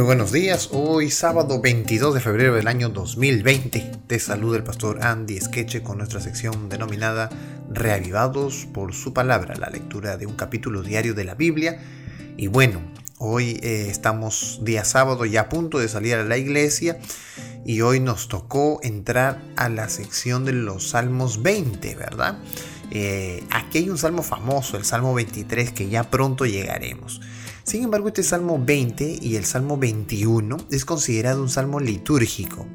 Muy buenos días, hoy sábado 22 de febrero del año 2020. Te saluda el pastor Andy Skeche con nuestra sección denominada Reavivados por su palabra, la lectura de un capítulo diario de la Biblia. Y bueno, hoy eh, estamos día sábado ya a punto de salir a la iglesia y hoy nos tocó entrar a la sección de los Salmos 20, ¿verdad? Eh, aquí hay un salmo famoso, el Salmo 23, que ya pronto llegaremos. Sin embargo, este Salmo 20 y el Salmo 21 es considerado un salmo litúrgico,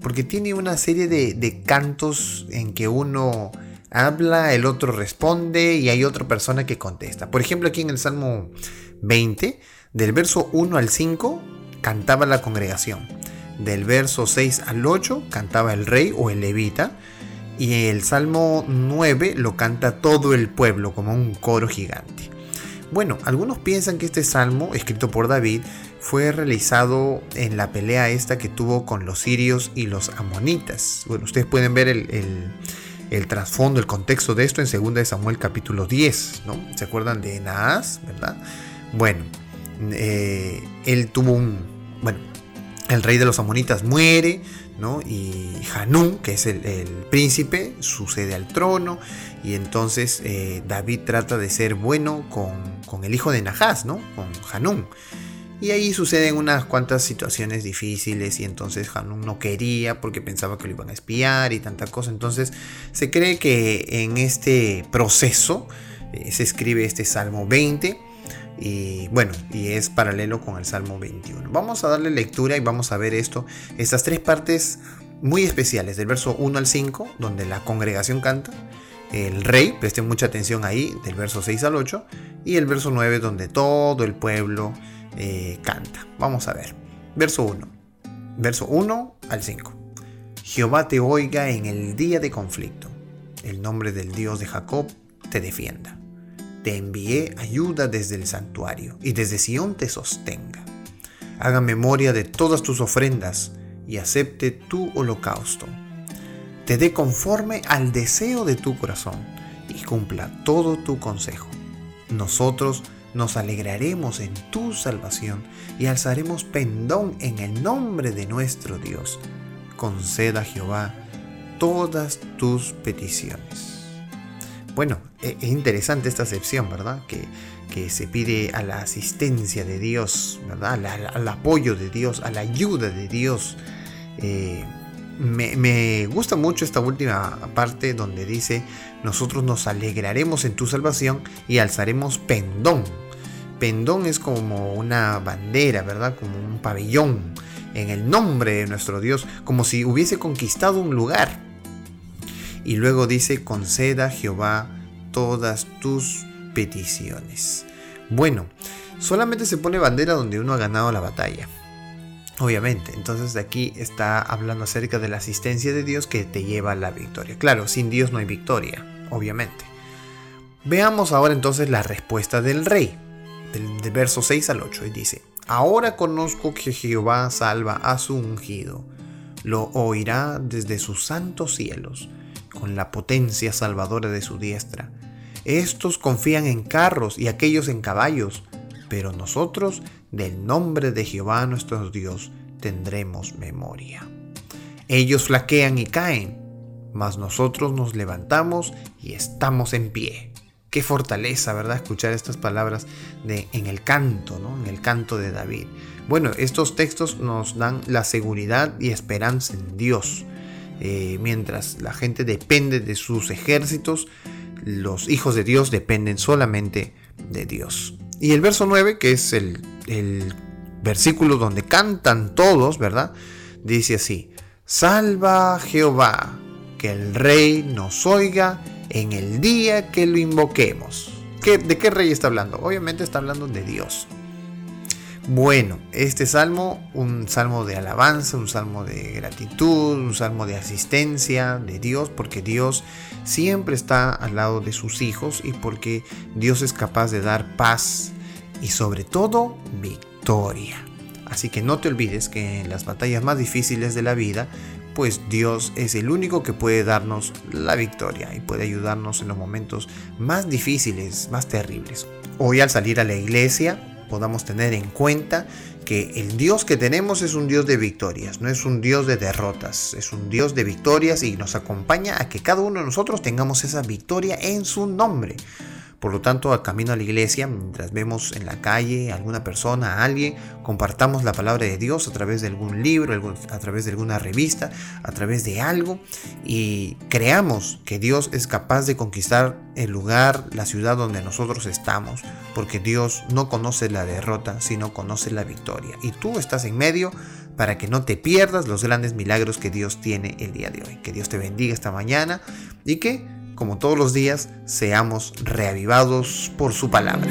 porque tiene una serie de, cantos en que uno habla, el otro responde y hay otra persona que contesta. Por ejemplo, aquí en el Salmo 20, del verso 1 al 5, cantaba la congregación. Del verso 6 al 8 cantaba el rey o el levita. Y el Salmo 9 lo canta todo el pueblo como un coro gigante. Bueno, algunos piensan que este salmo, escrito por David, fue realizado en la pelea esta que tuvo con los sirios y los amonitas. Bueno, ustedes pueden ver el, trasfondo, el contexto de esto en 2 de Samuel capítulo 10, ¿no? ¿Se acuerdan de Naas, verdad? Bueno, eh, él tuvo un... Bueno, el rey de los amonitas muere, ¿no? Y Hanún, que es el, príncipe, sucede al trono. Y entonces eh, David trata de ser bueno con, el hijo de Nahas, ¿no? Con Hanún. Y ahí suceden unas cuantas situaciones difíciles y entonces Hanún no quería porque pensaba que lo iban a espiar y tanta cosa. Entonces se cree que en este proceso eh, se escribe este Salmo 20 y bueno, y es paralelo con el Salmo 21. Vamos a darle lectura y vamos a ver esto, estas tres partes muy especiales, del verso 1 al 5, donde la congregación canta, el rey, presten mucha atención ahí, del verso 6 al 8, y el verso 9, donde todo el pueblo eh, canta. Vamos a ver. Verso 1. Verso 1 al 5. Jehová te oiga en el día de conflicto. El nombre del Dios de Jacob te defienda te envié ayuda desde el santuario y desde Sión te sostenga. Haga memoria de todas tus ofrendas y acepte tu holocausto. Te dé conforme al deseo de tu corazón y cumpla todo tu consejo. Nosotros nos alegraremos en tu salvación y alzaremos pendón en el nombre de nuestro Dios. Conceda Jehová todas tus peticiones. Bueno, e, es interesante esta acepción, ¿verdad? Que, se pide a la asistencia de Dios, ¿verdad? Al, apoyo de Dios, a la ayuda de Dios. Eh, me, gusta mucho esta última parte donde dice, nosotros nos alegraremos en tu salvación y alzaremos pendón. Pendón es como una bandera, ¿verdad? Como un pabellón en el nombre de nuestro Dios, como si hubiese conquistado un lugar. Y luego dice, conceda Jehová todas tus peticiones. Bueno, solamente se pone bandera donde uno ha ganado la batalla. Obviamente, entonces de aquí está hablando acerca de la asistencia de Dios que te lleva a la victoria. Claro, sin Dios no hay victoria, obviamente. Veamos ahora entonces la respuesta del rey, del, verso 6 al 8, y dice, ahora conozco que Jehová salva a su ungido, lo oirá desde sus santos cielos con la potencia salvadora de su diestra. Estos confían en carros y aquellos en caballos, pero nosotros del nombre de Jehová nuestro Dios tendremos memoria. Ellos flaquean y caen, mas nosotros nos levantamos y estamos en pie. Qué fortaleza, ¿verdad? Escuchar estas palabras de, en el canto, ¿no? En el canto de David. Bueno, estos textos nos dan la seguridad y esperanza en Dios. Eh, mientras la gente depende de sus ejércitos, los hijos de Dios dependen solamente de Dios. Y el verso 9, que es el, el versículo donde cantan todos, ¿verdad? Dice así, Salva Jehová, que el rey nos oiga en el día que lo invoquemos. ¿De qué rey está hablando? Obviamente está hablando de Dios. Bueno, este salmo, un salmo de alabanza, un salmo de gratitud, un salmo de asistencia de Dios, porque Dios siempre está al lado de sus hijos y porque Dios es capaz de dar paz y sobre todo victoria. Así que no te olvides que en las batallas más difíciles de la vida, pues Dios es el único que puede darnos la victoria y puede ayudarnos en los momentos más difíciles, más terribles. Hoy al salir a la iglesia, podamos tener en cuenta que el Dios que tenemos es un Dios de victorias, no es un Dios de derrotas, es un Dios de victorias y nos acompaña a que cada uno de nosotros tengamos esa victoria en su nombre. Por lo tanto, al camino a la iglesia, mientras vemos en la calle a alguna persona, a alguien, compartamos la palabra de Dios a través de algún libro, a través de alguna revista, a través de algo, y creamos que Dios es capaz de conquistar el lugar, la ciudad donde nosotros estamos, porque Dios no conoce la derrota, sino conoce la victoria. Y tú estás en medio para que no te pierdas los grandes milagros que Dios tiene el día de hoy. Que Dios te bendiga esta mañana y que como todos los días, seamos reavivados por su palabra.